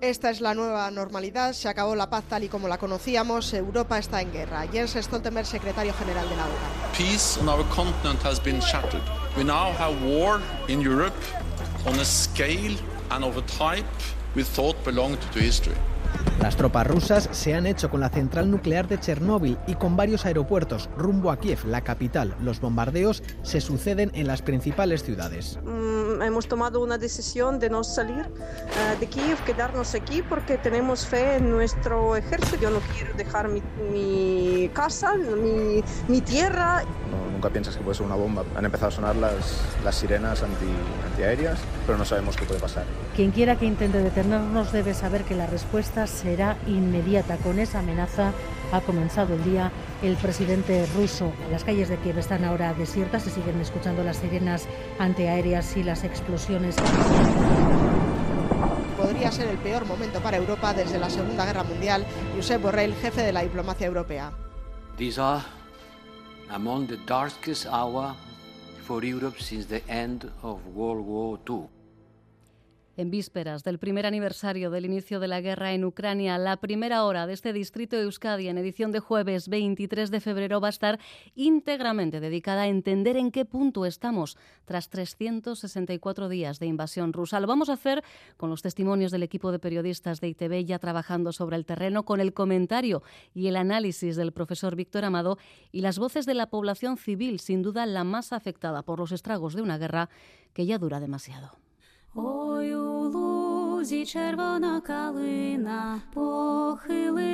Esta es la nueva normalidad, se acabó la paz tal y como la conocíamos, Europa está en guerra. Jens Stoltenberg, secretario general de la OTAN. Peace on our continent has been shattered. We now have war in Europe on a scale and of a type we thought belonged to history. Las tropas rusas se han hecho con la central nuclear de Chernóbil y con varios aeropuertos rumbo a Kiev, la capital. Los bombardeos se suceden en las principales ciudades. Mm, hemos tomado una decisión de no salir uh, de Kiev, quedarnos aquí porque tenemos fe en nuestro ejército. Yo no quiero dejar mi, casa, mi tierra. Nunca piensas que puede ser una bomba. Han empezado a sonar las, las sirenas anti, antiaéreas, pero no sabemos qué puede pasar. Quien quiera que intente detenernos debe saber que la respuesta será inmediata. Con esa amenaza ha comenzado el día el presidente ruso. Las calles de Kiev están ahora desiertas, se siguen escuchando las sirenas antiaéreas y las explosiones. Podría ser el peor momento para Europa desde la Segunda Guerra Mundial. Josep Borrell, jefe de la diplomacia europea. Among the darkest hour for Europe since the end of World War II. En vísperas del primer aniversario del inicio de la guerra en Ucrania, la primera hora de este distrito de Euskadi en edición de jueves 23 de febrero va a estar íntegramente dedicada a entender en qué punto estamos tras 364 días de invasión rusa. Lo vamos a hacer con los testimonios del equipo de periodistas de ITV ya trabajando sobre el terreno, con el comentario y el análisis del profesor Víctor Amado y las voces de la población civil, sin duda la más afectada por los estragos de una guerra que ya dura demasiado. Ой у лузі червона калина похилилася,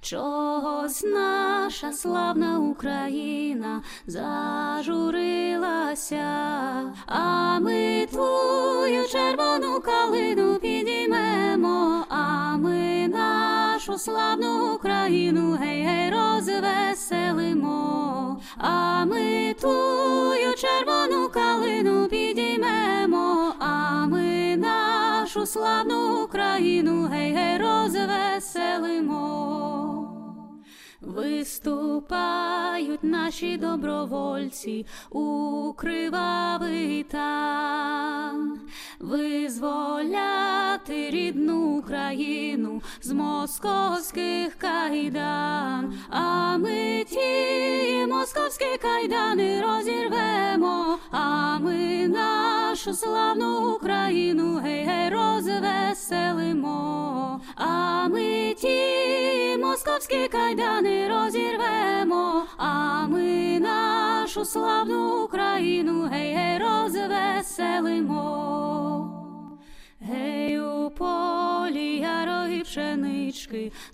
чогось наша славна Україна зажурилася, а ми твою червону калину підіймемо, а ми славну Україну гей, гей розвеселимо, а ми тую червону калину підіймемо, а ми нашу славну Україну гей, гей розвеселимо. Виступають наші добровольці у кривавий тан, визволяти рідну Україну з московських кайдан, а ми ті московські кайдани розірвемо, а ми нашу славну Україну гей, гей розвеселимо, а ми ті московські кайдани розірвемо, а ми нашу славну Україну гей, гей розвеселимо.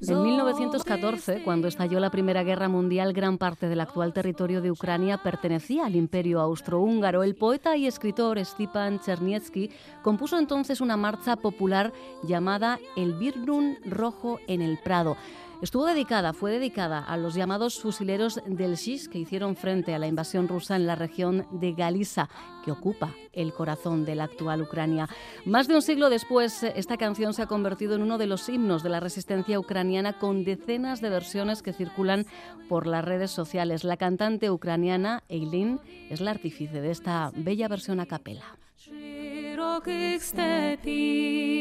En 1914, cuando estalló la Primera Guerra Mundial, gran parte del actual territorio de Ucrania pertenecía al Imperio Austrohúngaro. El poeta y escritor Stipan Chernietsky compuso entonces una marcha popular llamada El Birnun Rojo en el Prado. Estuvo dedicada, fue dedicada a los llamados fusileros del SIS que hicieron frente a la invasión rusa en la región de Galiza, que ocupa el corazón de la actual Ucrania. Más de un siglo después, esta canción se ha convertido en uno de los himnos de la resistencia ucraniana con decenas de versiones que circulan por las redes sociales. La cantante ucraniana Eileen es la artífice de esta bella versión a capela. широких степів,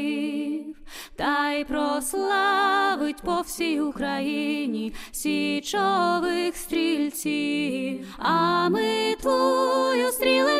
та й прославить по всій Україні січових стрільців, а ми твою стрілецькую славу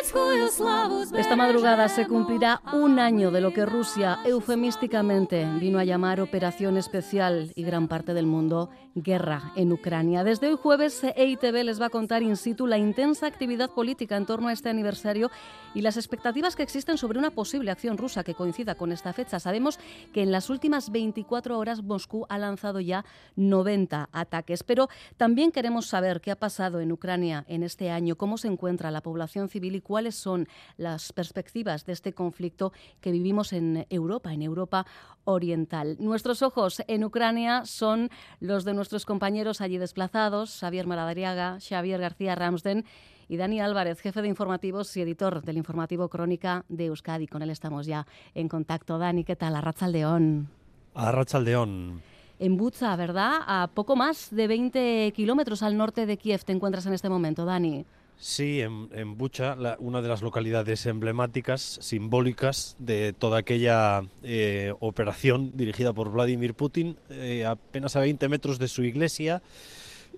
Esta madrugada se cumplirá un año de lo que Rusia eufemísticamente vino a llamar Operación Especial y gran parte del mundo guerra en Ucrania. Desde hoy jueves, EITV les va a contar in situ la intensa actividad política en torno a este aniversario y las expectativas que existen sobre una posible acción rusa que coincida con esta fecha. Sabemos que en las últimas 24 horas Moscú ha lanzado ya 90 ataques, pero también queremos saber qué ha pasado en Ucrania en este año, cómo se encuentra la población civil y cuáles son las perspectivas de este conflicto que vivimos en Europa, en Europa oriental. Nuestros ojos en Ucrania son los de nuestros compañeros allí desplazados, Xavier Maradariaga, Xavier García Ramsden y Dani Álvarez, jefe de informativos y editor del informativo Crónica de Euskadi. Con él estamos ya en contacto. Dani, ¿qué tal? Arrachaldeón. Arrachaldeón. En Bucha, ¿verdad? A poco más de 20 kilómetros al norte de Kiev te encuentras en este momento, Dani. Sí, en, Bucha, una de las localidades emblemáticas, simbólicas de toda aquella eh, operación dirigida por Vladimir Putin, eh, apenas a 20 metros de su iglesia.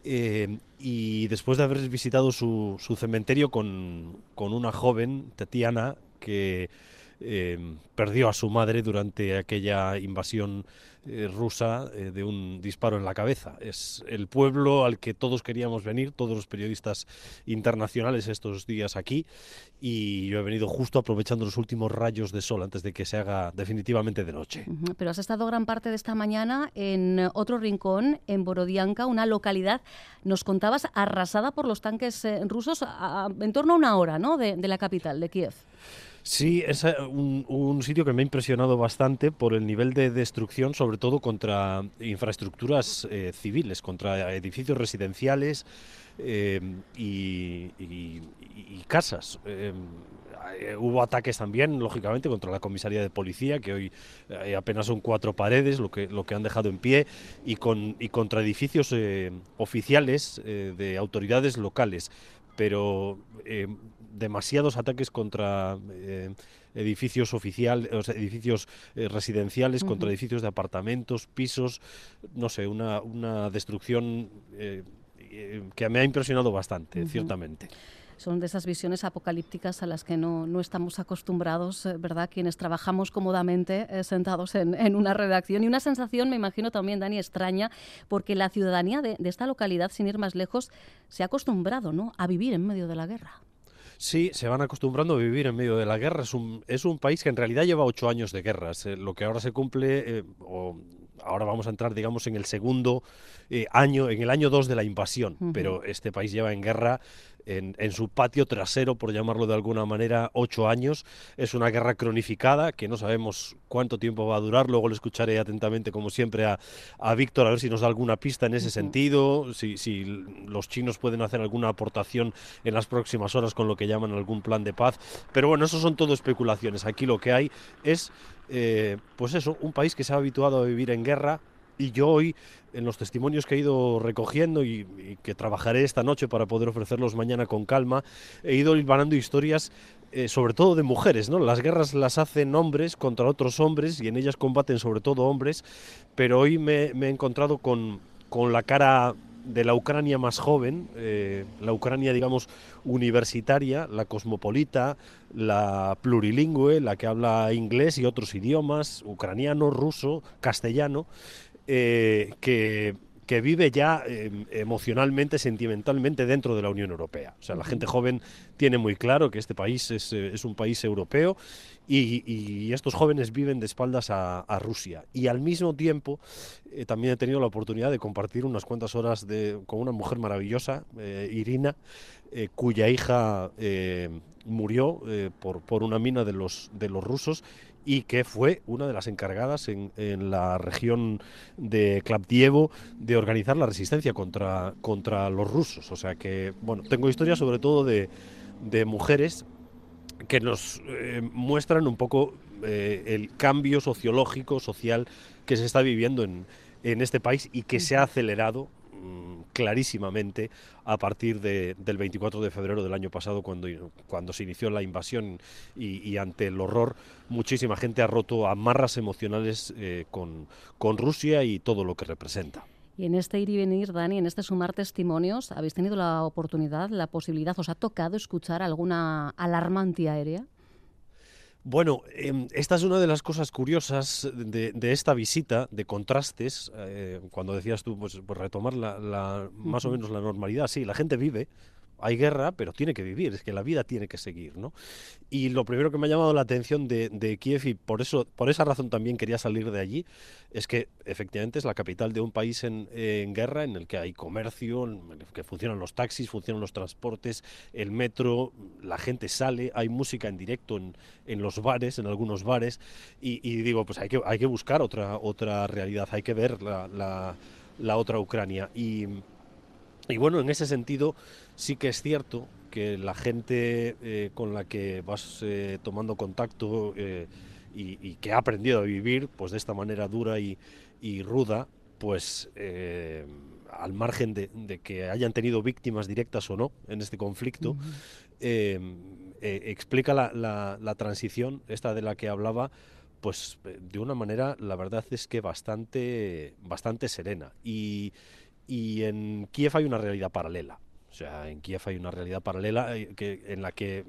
Eh, y después de haber visitado su, cementerio con, con, una joven, Tatiana, que perdió a su madre durante aquella invasión eh, rusa eh, de un disparo en la cabeza. Es el pueblo al que todos queríamos venir, todos los periodistas internacionales estos días aquí, y yo he venido justo aprovechando los últimos rayos de sol antes de que se haga definitivamente de noche. Pero has estado gran parte de esta mañana en otro rincón, en Borodianka, una localidad, nos contabas, arrasada por los tanques eh, rusos en torno a una hora ¿no? de, de la capital, de Kiev. Sí, es eh, un, sitio que me ha impresionado bastante por el nivel de destrucción, sobre todo contra infraestructuras eh, civiles, contra edificios residenciales eh, y, casas. hubo ataques también, lógicamente, contra la comisaría de policía, que hoy apenas son cuatro paredes, lo que, lo que han dejado en pie, y, con, y contra edificios oficiales de autoridades locales pero eh, demasiados ataques contra eh, edificios oficiales, edificios eh, residenciales, contra edificios de apartamentos, pisos, no sé, una, una destrucción que me ha impresionado bastante, ciertamente son de esas visiones apocalípticas a las que no, no estamos acostumbrados, eh, ¿verdad? Quienes trabajamos cómodamente eh, sentados en, en, una redacción. Y una sensación, me imagino también, Dani, extraña, porque la ciudadanía de, de esta localidad, sin ir más lejos, se ha acostumbrado ¿no? a vivir en medio de la guerra. Sí, se van acostumbrando a vivir en medio de la guerra. Es un, es un país que en realidad lleva ocho años de guerras. Eh, lo que ahora se cumple, o ahora vamos a entrar, digamos, en el segundo año, en el año dos de la invasión. Pero este país lleva en guerra en, su patio trasero, por llamarlo de alguna manera, ocho años. Es una guerra cronificada que no sabemos cuánto tiempo va a durar. Luego le escucharé atentamente, como siempre, a, a Víctor a ver si nos da alguna pista en ese sentido, si, si, los chinos pueden hacer alguna aportación en las próximas horas con lo que llaman algún plan de paz. Pero bueno, eso son todo especulaciones. Aquí lo que hay es, eh, pues eso, un país que se ha habituado a vivir en guerra y yo hoy, en los testimonios que he ido recogiendo y, que trabajaré esta noche para poder ofrecerlos mañana con calma, he ido hilvanando historias eh, sobre todo de mujeres, ¿no? Las guerras las hacen hombres contra otros hombres y en ellas combaten sobre todo hombres, pero hoy me, he encontrado con, con, la cara de la Ucrania más joven, eh, la Ucrania, digamos, universitaria, la cosmopolita, la plurilingüe, la que habla inglés y otros idiomas, ucraniano, ruso, castellano, eh, que, vive ya em, emocionalmente, sentimentalmente dentro de la Unión Europea. O sea, la gente joven tiene muy claro que este país es, eh, un país europeo y, estos jóvenes viven de espaldas a, Rusia. Y al mismo tiempo eh, también he tenido la oportunidad de compartir unas cuantas horas de, con una mujer maravillosa, Irina, cuya hija murió por, por, una mina de los, de los rusos y que fue una de las encargadas en, la región de Klaptievo de organizar la resistencia contra, contra los rusos. O sea que, bueno, tengo historias sobre todo de, mujeres que nos eh, muestran un poco eh, el cambio sociológico, social que se está viviendo en, en este país y que se ha acelerado clarísimamente a partir de, del 24 de febrero del año pasado, cuando, cuando se inició la invasión y, ante el horror, muchísima gente ha roto amarras emocionales eh, con, con Rusia y todo lo que representa. Y en este ir y venir, Dani, en este sumar testimonios, ¿habéis tenido la oportunidad, la posibilidad, os ha tocado escuchar alguna alarma antiaérea? Bueno, em, esta es una de las cosas curiosas de, esta visita, de contrastes, eh, cuando decías tú, pues, pues retomar la, más o menos la normalidad. Sí, la gente vive, hay guerra, pero tiene que vivir, es que la vida tiene que seguir, ¿no? Y lo primero que me ha llamado la atención de, Kiev, y por eso, por esa razón también quería salir de allí, es que efectivamente es la capital de un país en, guerra, en el que hay comercio, en el que funcionan los taxis, funcionan los transportes, el metro, la gente sale, hay música en directo en, los bares, en algunos bares, y, digo, pues hay que, hay que buscar otra, otra realidad, hay que ver la, la otra Ucrania. Y y bueno, en ese sentido sí que es cierto que la gente eh, con la que vas eh, tomando contacto eh, y, que ha aprendido a vivir pues de esta manera dura y, ruda, pues al margen de, que hayan tenido víctimas directas o no en este conflicto, explica la, la transición, esta de la que hablaba, pues de una manera, la verdad es que bastante, bastante serena. Y, y en Kiev hay una realidad paralela. O sea, en Kiev hay una realidad paralela eh, que, en la que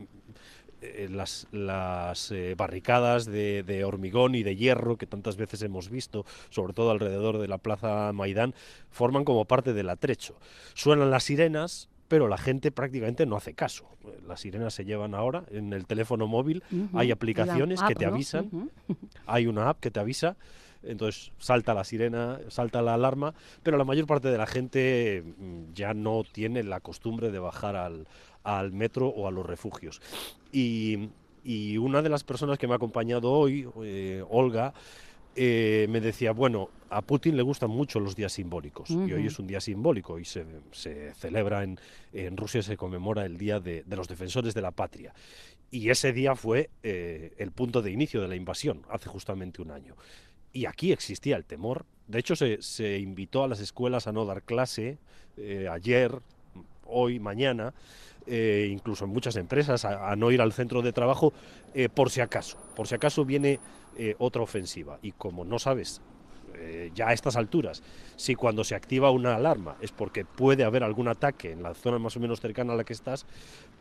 eh, las, las eh, barricadas de, de, hormigón y de hierro que tantas veces hemos visto, sobre todo alrededor de la plaza Maidán, forman como parte del atrecho. Suenan las sirenas, pero la gente prácticamente no hace caso. Las sirenas se llevan ahora en el teléfono móvil, hay aplicaciones que te avisan, hay una app que te avisa entonces salta la sirena, salta la alarma, pero la mayor parte de la gente mm, ya no tiene la costumbre de bajar al, al metro o a los refugios. Y, y, una de las personas que me ha acompañado hoy, eh, Olga, eh, me decía, bueno, a Putin le gustan mucho los días simbólicos y hoy es un día simbólico y se, se celebra en, en, Rusia, se conmemora el Día de, de, los Defensores de la Patria. Y ese día fue eh, el punto de inicio de la invasión, hace justamente un año. Y aquí existía el temor. De hecho, se, invitó a las escuelas a no dar clase eh, ayer, hoy, mañana, eh, incluso en muchas empresas, a, no ir al centro de trabajo, eh, por si acaso. Por si acaso viene otra ofensiva. Y como no sabes ya a estas alturas, si cuando se activa una alarma es porque puede haber algún ataque en la zona más o menos cercana a la que estás,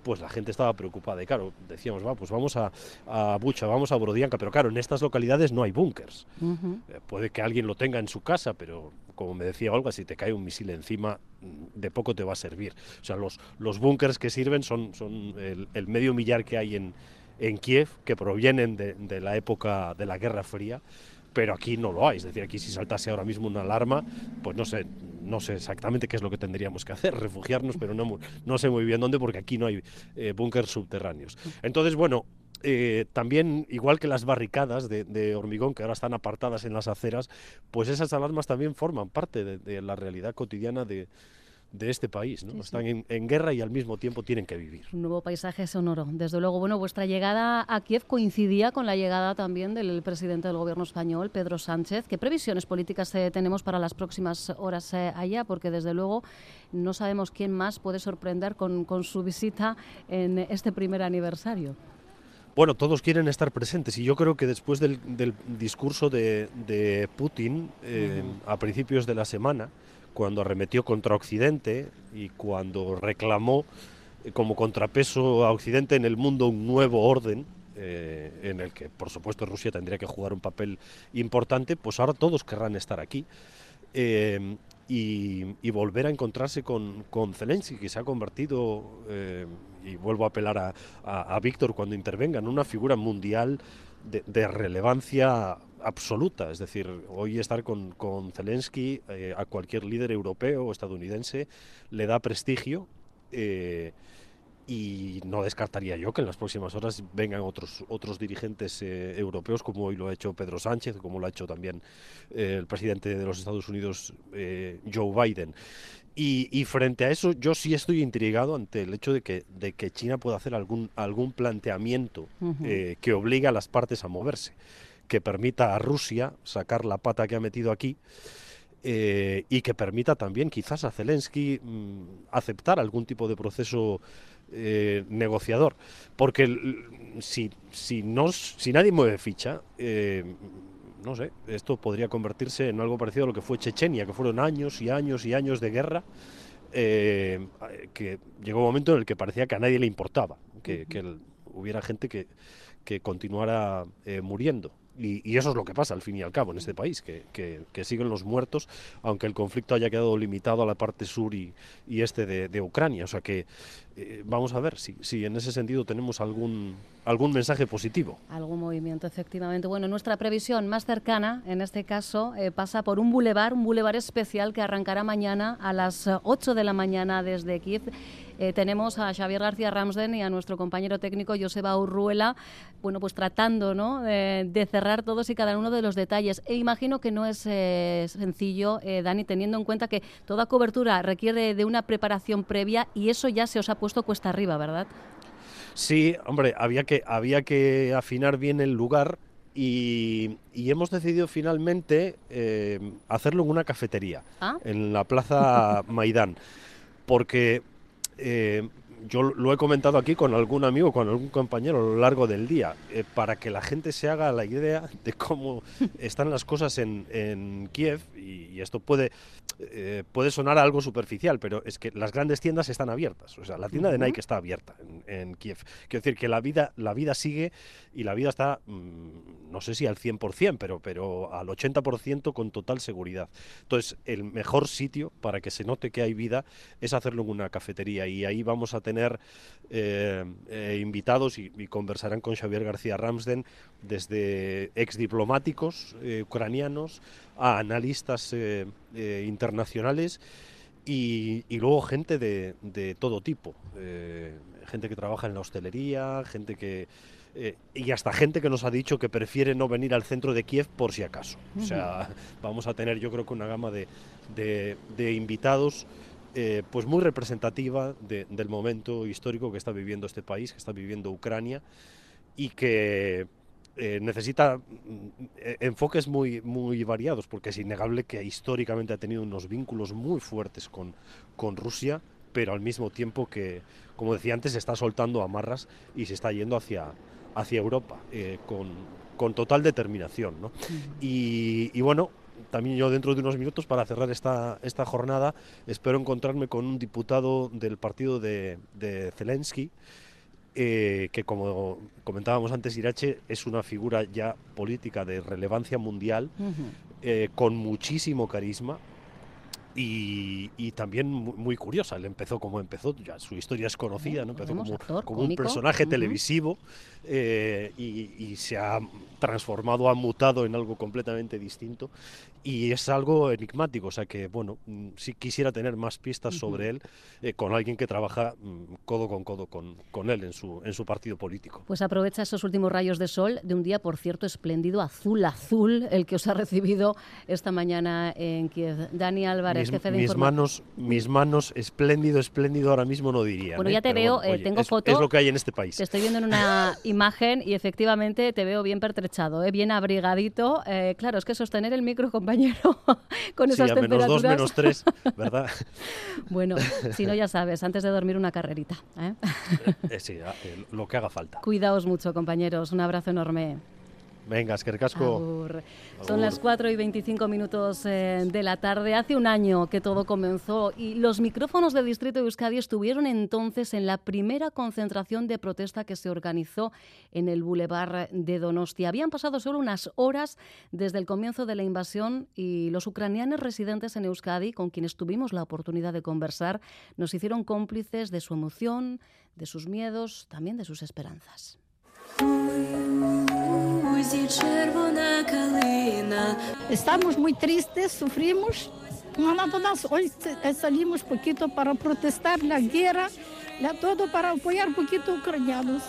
pues la gente estaba preocupada. Y claro, decíamos, va, pues vamos a, a Bucha, vamos a Borodianka, pero claro, en estas localidades no hay búnkers. Eh, puede que alguien lo tenga en su casa, pero como me decía Olga, si te cae un misil encima, mm, de poco te va a servir. O sea, los, los búnkers que sirven son, son el, medio millar que hay en, en Kiev, que provienen de, de la época de la Guerra Fría pero aquí no lo hay. Es decir, aquí si saltase ahora mismo una alarma, pues no sé, no sé exactamente qué es lo que tendríamos que hacer, refugiarnos, pero no, sé muy bien dónde, porque aquí no hay eh, búnkers subterráneos. Entonces, bueno, eh, también, igual que las barricadas de, hormigón que ahora están apartadas en las aceras, pues esas alarmas también forman parte de la realidad cotidiana de, de este país. ¿no? Están En, guerra y al mismo tiempo tienen que vivir. Un nuevo paisaje sonoro. Desde luego, bueno, vuestra llegada a Kiev coincidía con la llegada también del presidente del gobierno español, Pedro Sánchez. ¿Qué previsiones políticas eh, tenemos para las próximas horas eh, allá? Porque desde luego no sabemos quién más puede sorprender con, su visita en este primer aniversario. Bueno, todos quieren estar presentes y yo creo que después del, discurso de, Putin eh, a principios de la semana, cuando arremetió contra Occidente y cuando reclamó eh, como contrapeso a Occidente en el mundo un nuevo orden, eh, en el que por supuesto Rusia tendría que jugar un papel importante, pues ahora todos querrán estar aquí. Eh, y, volver a encontrarse con, con Zelensky, que se ha convertido, y vuelvo a apelar a, Víctor cuando intervenga, en una figura mundial de, de relevancia absoluta. Es decir, hoy estar con, con Zelensky eh, a cualquier líder europeo o estadounidense le da prestigio. Eh, y no descartaría yo que en las próximas horas vengan otros otros dirigentes eh, europeos como hoy lo ha hecho Pedro Sánchez como lo ha hecho también el presidente de los Estados Unidos Joe Biden y, frente a eso yo sí estoy intrigado ante el hecho de que de que China pueda hacer algún algún planteamiento que obligue a las partes a moverse que permita a Rusia sacar la pata que ha metido aquí eh, y que permita también quizás a Zelensky mm, aceptar algún tipo de proceso eh, negociador. Porque si, si, no, si nadie mueve ficha, eh, no sé, esto podría convertirse en algo parecido a lo que fue Chechenia, que fueron años y años y años de guerra. que llegó un momento en el que parecía que a nadie le importaba, que, hubiera gente que, que continuara muriendo. Y, eso es lo que pasa al fin y al cabo en este país, que, siguen los muertos, aunque el conflicto haya quedado limitado a la parte sur y, este de, Ucrania. O sea que eh, vamos a ver si, si en ese sentido tenemos algún, algún mensaje positivo. Algún movimiento, efectivamente. Bueno, nuestra previsión más cercana, en este caso, eh, pasa por un bulevar, un bulevar especial que arrancará mañana a las 8 de la mañana desde Kiev eh, tenemos a Xavier García Ramsden y a nuestro compañero técnico Joseba Urruela, bueno, pues tratando ¿no? de, cerrar todos y cada uno de los detalles. E imagino que no es eh, sencillo, eh, Dani, teniendo en cuenta que toda cobertura requiere de una preparación previa y eso ya se os ha puesto cuesta arriba, ¿verdad? Sí, hombre, había que, había que afinar bien el lugar y, y hemos decidido finalmente eh, hacerlo en una cafetería, Ah. en la Plaza Maidán, porque eh, yo lo he comentado aquí con algún amigo, con algún compañero a lo largo del día, eh, para que la gente se haga la idea de cómo están las cosas en, en Kiev, y, y esto puede, eh, puede sonar a algo superficial, pero es que las grandes tiendas están abiertas, o sea, la tienda de. Nike está abierta en, en Kiev. Quiero decir que la vida, la vida sigue y la vida está, mm, no sé si al 100%, pero, pero al 80% con total seguridad. Entonces, el mejor sitio para que se note que hay vida es hacerlo en una cafetería y ahí vamos a tener eh, eh, invitados y, y conversarán con Xavier García Ramsden desde ex diplomáticos eh, ucranianos a analistas internacionales y, y luego gente de, de todo tipo, gente que trabaja en la hostelería, gente que... eh, y hasta gente que nos ha dicho que prefiere no venir al centro de Kiev por si acaso. O sea, vamos a tener yo creo que una gama de, de- de invitados eh, pues muy representativa de- del momento histórico que está viviendo este país, que está viviendo Ucrania y que eh, necesita mm, eh, enfoques muy, muy variados, porque es innegable que históricamente ha tenido unos vínculos muy fuertes con, con Rusia, pero al mismo tiempo que, como decía antes, se está soltando amarras y se está yendo hacia, hacia Europa eh, con, con total determinación. ¿no? Y, y bueno, también yo dentro de unos minutos, para cerrar esta, esta jornada, espero encontrarme con un diputado del partido de, de Zelensky, eh, que como comentábamos antes, Irache es una figura ya política de relevancia mundial, eh, con muchísimo carisma. Y, y también mu- muy curiosa, él empezó como empezó, ya su historia es conocida, ¿no? empezó como, actor, como un personaje televisivo eh, y, y se ha transformado, ha mutado en algo completamente distinto y es algo enigmático, o sea que bueno, mm, sí quisiera tener más pistas sobre él eh, con alguien que trabaja mm, codo con codo con, con él en su, en su partido político. Pues aprovecha esos últimos rayos de sol de un día, por cierto, espléndido, azul, azul, el que os ha recibido esta mañana en Kiev. Dani Álvarez, Mis, jefe de mis información. manos, mis manos, espléndido, espléndido ahora mismo no diría. Bueno, ya te veo, eh, tengo es, foto. Es lo que hay en este país. Te estoy viendo en una imagen y efectivamente te veo bien pertrechado, ¿eh? bien abrigadito. Eh, claro, es que sostener el micro, compañero, con Sí, esas a menos dos, menos tres, ¿verdad? Bueno, si no, ya sabes, antes de dormir una carrerita. ¿eh? Eh, sí, a- eh, lo que haga falta. Cuidaos mucho, compañeros. Un abrazo enorme. Venga, es que casco. Son las 4 y 25 minutos eh, de la tarde. Hace un año que todo comenzó y los micrófonos del Distrito de Euskadi estuvieron entonces en la primera concentración de protesta que se organizó en el Boulevard de Donostia. Habían pasado solo unas horas desde el comienzo de la invasión y los ucranianos residentes en Euskadi, con quienes tuvimos la oportunidad de conversar, nos hicieron cómplices de su emoción, de sus miedos, también de sus esperanzas. Estamos muy tristes, sufrimos. Nada más hoy salimos poquito para protestar la guerra, la todo para apoyar un poquito ucranianos.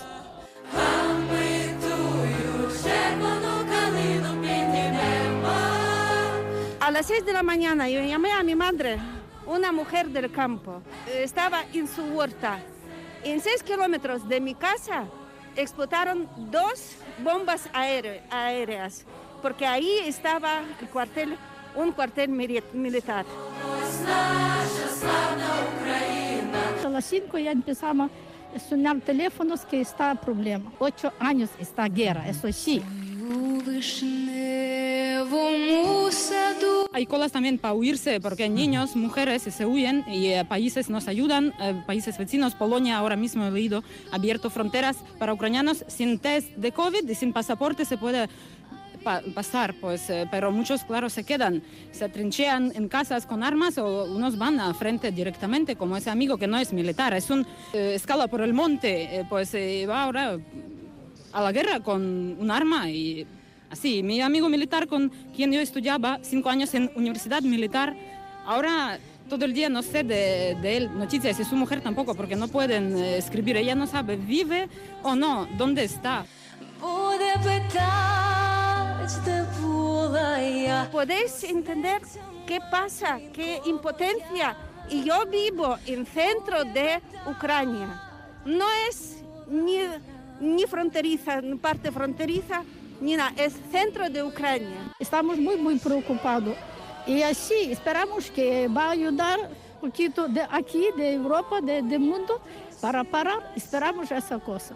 A las 6 de la mañana yo llamé a mi madre, una mujer del campo. Estaba en su huerta. En 6 kilómetros de mi casa explotaron dos bombas aére- aéreas, porque ahí estaba el cuartel, un cuartel mili- militar. A las 5 ya empezamos a sonar teléfonos que está problema. Ocho años está guerra, eso sí. Hay colas también para huirse porque niños, mujeres se huyen y eh, países nos ayudan, eh, países vecinos, Polonia ahora mismo he leído, abierto fronteras para ucranianos sin test de COVID y sin pasaporte se puede pa- pasar, pues, eh, pero muchos, claro, se quedan, se trinchean en casas con armas o unos van a frente directamente, como ese amigo que no es militar, es un eh, escala por el monte, eh, pues va ahora a la guerra con un arma y así. Mi amigo militar con quien yo estudiaba cinco años en universidad militar, ahora todo el día no sé de, de él noticias y su mujer tampoco porque no pueden eh, escribir. Ella no sabe, vive o no, dónde está. ¿Podéis entender qué pasa? ¿Qué impotencia? Y yo vivo en centro de Ucrania. No es ni, ni fronteriza, ni parte fronteriza, Nina, es centro de Ucrania. Estamos muy, muy preocupados. Y así esperamos que va a ayudar un poquito de aquí, de Europa, de- del mundo, para parar. Esperamos esa cosa.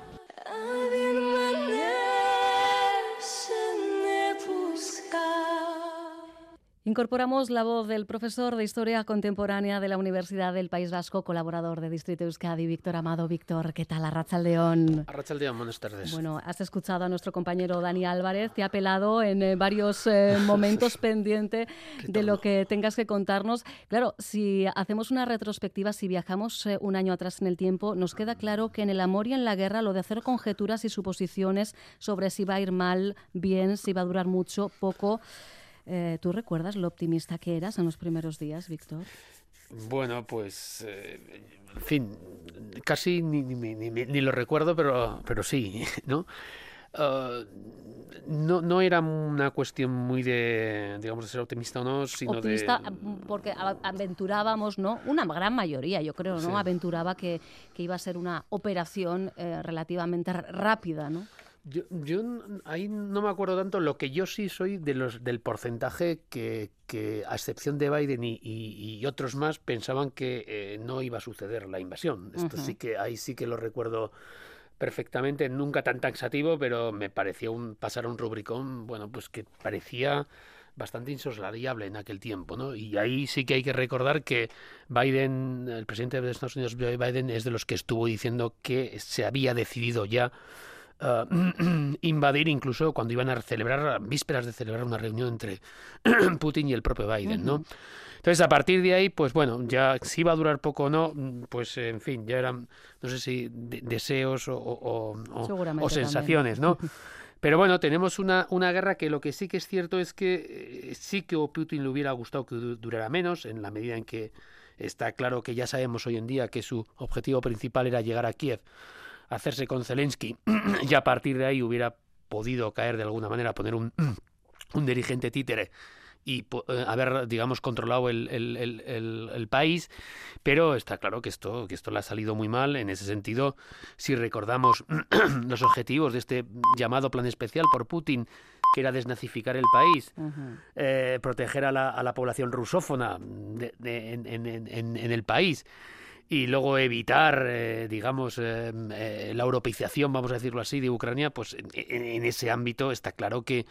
Incorporamos la voz del profesor de Historia Contemporánea de la Universidad del País Vasco, colaborador de Distrito Euskadi, Víctor Amado. Víctor, ¿qué tal? Arracha León. Arrachaldeón, buenas tardes. Bueno, has escuchado a nuestro compañero Dani Álvarez, te ha apelado en eh, varios eh, momentos pendiente de lo que tengas que contarnos. Claro, si hacemos una retrospectiva, si viajamos eh, un año atrás en el tiempo, nos queda claro que en el amor y en la guerra lo de hacer conjeturas y suposiciones sobre si va a ir mal, bien, si va a durar mucho, poco. Eh, ¿Tú recuerdas lo optimista que eras en los primeros días, Víctor? Bueno, pues, eh, en fin, casi ni, ni, ni- ni- ni lo recuerdo, pero, pero sí, ¿no? Ah, no, no era una cuestión muy de, digamos, de ser optimista o no, sino optimista de... mm, porque aventurábamos, ¿no? Una gran mayoría, yo creo, ¿no? Sí. Aventuraba que, que iba a ser una operación eh, relativamente rápida, ¿no? Yo, ahí no me acuerdo tanto. Lo que yo sí soy de los del porcentaje que, que a excepción de Biden y, y- y otros más, pensaban que eh, no iba a suceder la invasión. Esto sí que ahí sí que lo recuerdo perfectamente, nunca tan taxativo, pero me pareció un pasar un rubricón, bueno, pues que parecía bastante insoslayable en aquel tiempo, ¿no? Y ahí sí que hay que recordar que Biden, el presidente de Estados Unidos, Biden, es de los que estuvo diciendo que se había decidido ya ah, invadir incluso cuando iban a celebrar, vísperas de celebrar una reunión entre Putin y el propio Biden, ¿no? Entonces, a partir de ahí, pues bueno, ya si iba a durar poco o no, pues en fin, ya eran, no sé si de- deseos o, o- o- o- Seguramente o sensaciones, ¿no? Pero bueno, tenemos una, una guerra que lo que sí que es cierto es que eh, sí que a Putin le hubiera gustado que du- durara menos, en la medida en que está claro que ya sabemos hoy en día que su objetivo principal era llegar a Kiev, hacerse con Zelensky, y a partir de ahí hubiera podido caer de alguna manera, poner un, un dirigente títere y eh, haber, digamos, controlado el, el- el- país, pero está claro que esto, que esto le ha salido muy mal en ese sentido. Si recordamos los objetivos de este llamado plan especial por Putin, que era desnazificar el país, eh, proteger a la, a la población rusófona de- de- en- en- en- en el país y luego evitar, eh, digamos, eh, eh, la europeización, vamos a decirlo así, de Ucrania, pues en, ese ámbito está claro que,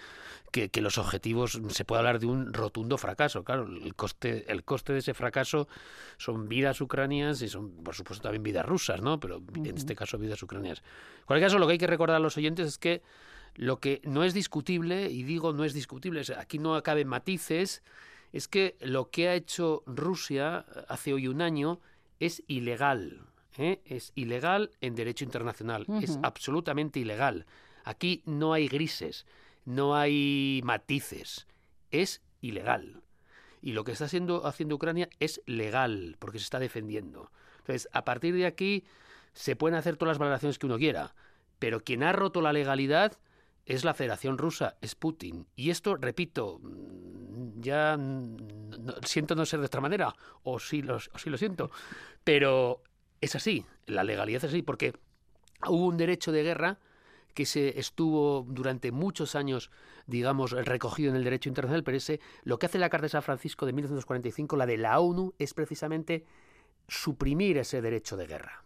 que, que los objetivos se puede hablar de un rotundo fracaso. Claro, el coste, el coste de ese fracaso son vidas ucranianas y son, por supuesto, también vidas rusas, ¿no? Pero en este caso, vidas ucranianas. En cualquier caso, lo que hay que recordar a los oyentes es que lo que no es discutible, y digo no es discutible, es- aquí no caben matices, es que lo que ha hecho Rusia hace hoy un año es ilegal. ¿eh? Es ilegal en derecho internacional. Es absolutamente ilegal. Aquí no hay grises, no hay matices. Es ilegal. Y lo que está haciendo, haciendo Ucrania es legal, porque se está defendiendo. Entonces, a partir de aquí se pueden hacer todas las valoraciones que uno quiera, pero quien ha roto la legalidad es la Federación Rusa, es Putin. Y esto, repito, ya siento no ser de otra manera, o sí, lo, o sí lo siento, pero es así, la legalidad es así, porque hubo un derecho de guerra que se estuvo durante muchos años, digamos, recogido en el derecho internacional, pero ese, lo que hace la Carta de San Francisco de 1945, la de la ONU, es precisamente suprimir ese derecho de guerra,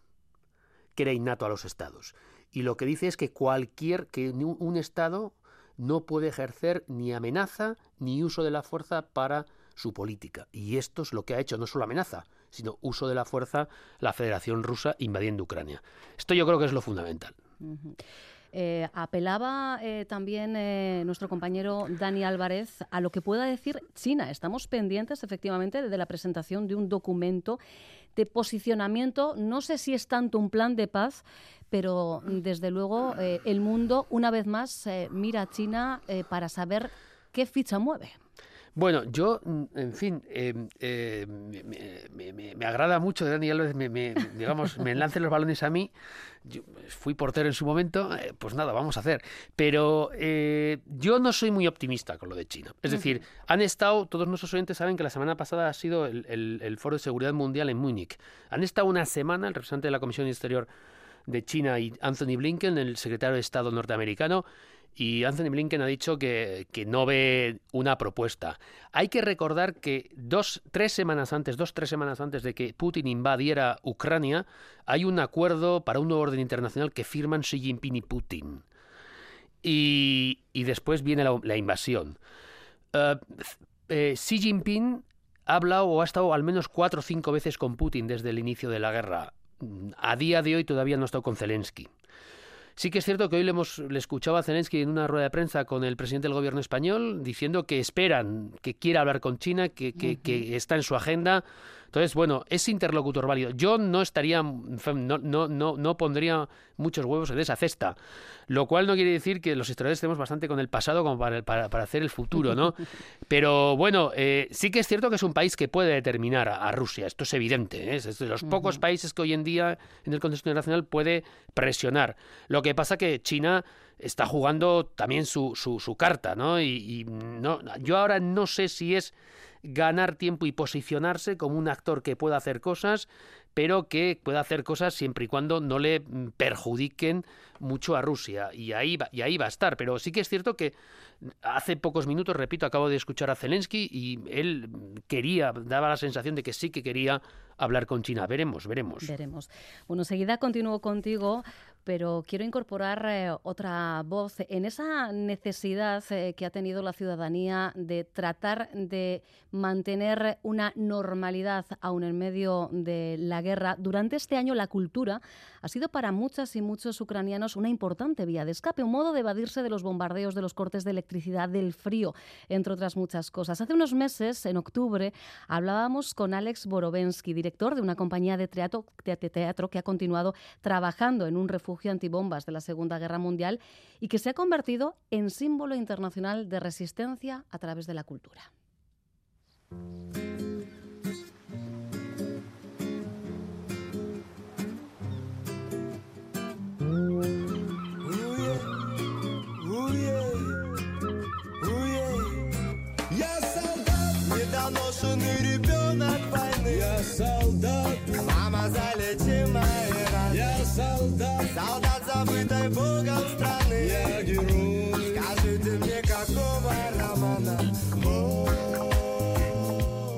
que era innato a los estados. Y lo que dice es que cualquier, que un estado no puede ejercer ni amenaza ni uso de la fuerza para su política. Y esto es lo que ha hecho, no solo amenaza, sino uso de la fuerza la Federación Rusa invadiendo Ucrania. Esto yo creo que es lo fundamental. Eh, apelaba eh, también eh, nuestro compañero Dani Álvarez a lo que pueda decir China. Estamos pendientes, efectivamente, de la presentación de un documento de posicionamiento. No sé si es tanto un plan de paz, pero desde luego el mundo, una vez más, mira a China para saber qué ficha mueve. Bueno, yo, mm, en fin, eh, eh, me, me- me- agrada mucho que Dani Alves me, me- digamos, me lance los balones a mí. Yo fui portero en su momento, eh, pues nada, vamos a hacer. Pero eh, yo no soy muy optimista con lo de China. Es decir, han estado, todos nuestros oyentes saben que la semana pasada ha sido el, el- el Foro de Seguridad Mundial en Múnich. Han estado una semana, el representante de la Comisión Exterior de China y Anthony Blinken, el secretario de Estado norteamericano, y Anthony Blinken ha dicho que, que, no ve una propuesta. Hay que recordar que dos, tres semanas antes, dos, tres semanas antes de que Putin invadiera Ucrania, hay un acuerdo para un nuevo orden internacional que firman Xi Jinping y Putin. Y, y después viene la, invasión. Uh, eh, Xi Jinping ha hablado o ha estado al menos cuatro o cinco veces con Putin desde el inicio de la guerra. A día de hoy todavía no ha estado con Zelensky. Sí que es cierto que hoy le, hemos, le escuchaba a Zelensky en una rueda de prensa con el presidente del gobierno español diciendo que esperan, que quiere hablar con China, que, que, que está en su agenda. Entonces, bueno, es interlocutor válido. Yo no estaría, no, no, no, no pondría muchos huevos en esa cesta, lo cual no quiere decir que los historiadores estemos bastante con el pasado como para, para, para hacer el futuro, ¿no? Pero bueno, eh, sí que es cierto que es un país que puede determinar a, a Rusia, esto es evidente, ¿eh? es de los pocos países que hoy en día en el contexto internacional puede presionar. Lo que pasa que China está jugando también su, su, su carta, ¿no? Y, y no, yo ahora no sé si es ganar tiempo y posicionarse como un actor que pueda hacer cosas, pero que pueda hacer cosas siempre y cuando no le perjudiquen mucho a Rusia. Y ahí va, y ahí va a estar. Pero sí que es cierto que hace pocos minutos, repito, acabo de escuchar a Zelensky y él quería, daba la sensación de que sí que quería hablar con China. Veremos, veremos. Veremos. Bueno, seguida continúo contigo pero quiero incorporar eh, otra voz en esa necesidad eh, que ha tenido la ciudadanía de tratar de mantener una normalidad aún en medio de la guerra. Durante este año la cultura ha sido para muchas y muchos ucranianos una importante vía de escape, un modo de evadirse de los bombardeos, de los cortes de electricidad, del frío, entre otras muchas cosas. Hace unos meses, en octubre, hablábamos con Alex Borovensky, director de una compañía de teatro, que ha continuado trabajando en un refugio antibombas de la Segunda Guerra Mundial y que se ha convertido en símbolo internacional de resistencia a través de la cultura. Я солдат, мама залечи мои раны. Я солдат, солдат забытой богом страны. Я герой, скажите мне, какого романа?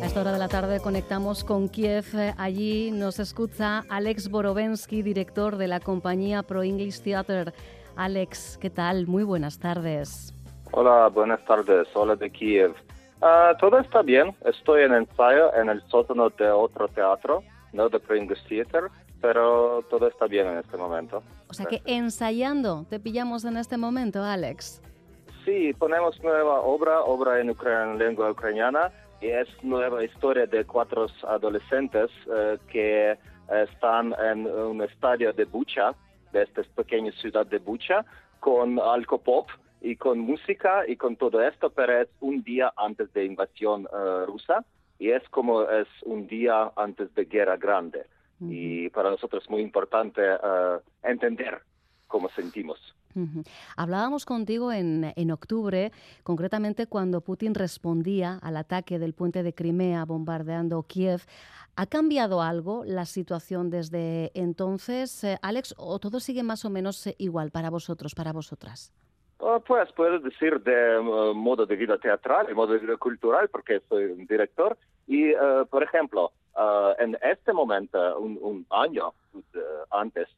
A esta hora de la tarde conectamos con Kiev. Allí nos escucha Alex Borovensky, director de la compañía Pro English Theater. Alex, ¿qué tal? Muy buenas tardes. Hola, buenas tardes. Hola de Kiev. Uh, todo está bien. Estoy en ensayo en el sótano de otro teatro, no de Pro English Theater, pero todo está bien en este momento. O sea que ensayando te pillamos en este momento, Alex. Sí, ponemos nueva obra, obra en, ucran lengua ucraniana, y es nueva historia de cuatro adolescentes uh, que están en un estadio de Bucha, de esta pequeña ciudad de Bucha, con alcopop y con música y con todo esto, pero es un día antes de invasión uh, rusa y es como es un día antes de guerra grande. Uh -huh. Y para nosotros es muy importante uh, entender cómo sentimos. -huh. Hablábamos contigo en, en, octubre, concretamente cuando Putin respondía al ataque del puente de Crimea bombardeando Kiev. ¿Ha cambiado algo la situación desde entonces, eh, Alex, o todo sigue más o menos igual para vosotros, para vosotras? Uh, pues puedo decir de uh, modo de vida teatral y modo de vida cultural porque soy un director. Y, uh, por ejemplo, en este momento, un, un año antes,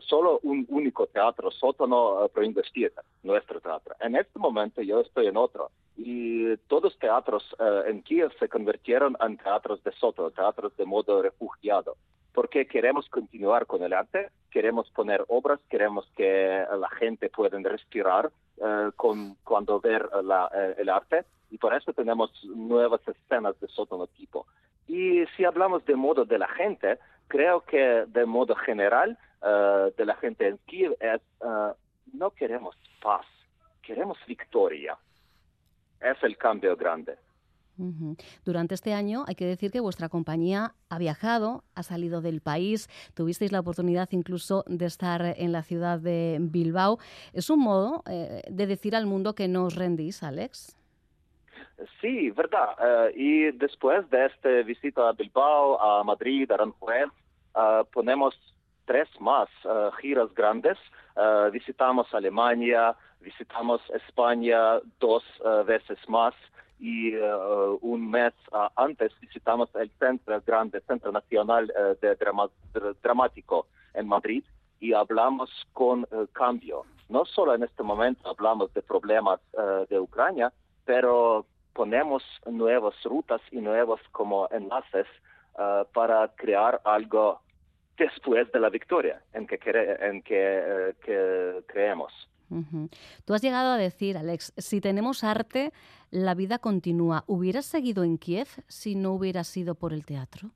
solo un único teatro, sótano, uh, Theater, nuestro teatro. En este momento yo estoy en otro. Y todos teatros en Kiev se convirtieron en teatros de sótano, teatros de modo refugiado porque queremos continuar con el arte, queremos poner obras, queremos que la gente pueda respirar con, cuando ver uh, el arte y por eso tenemos nuevas escenas de sótano tipo. Y si hablamos de modo de la gente, creo que de modo general uh, de la gente en Kiev es no queremos paz, queremos victoria. Es el cambio grande. Uh. Durante este año hay que decir que vuestra compañía ha viajado, ha salido del país, tuvisteis la oportunidad incluso de estar en la ciudad de Bilbao. ¿Es un modo eh, de decir al mundo que no os rendís, Alex? Sí, verdad. Uh, y después de esta visita a Bilbao, a Madrid, a Aranjuez, uh, ponemos tres más eh, giras grandes. Eh, visitamos Alemania, visitamos España dos veces más y un mes antes visitamos el Centro Grande, Centro Nacional de Drama- Dr- Dramático en Madrid y hablamos con cambio. No solo en este momento hablamos de problemas de Ucrania, pero ponemos nuevas rutas y nuevos como enlaces eh, para crear algo después de la victoria en que, cre- en que, eh, que creemos. Ujú. Tú has llegado a decir, Alex, si tenemos arte, la vida continúa. ¿Hubieras seguido en Kiev si no hubiera sido por el teatro?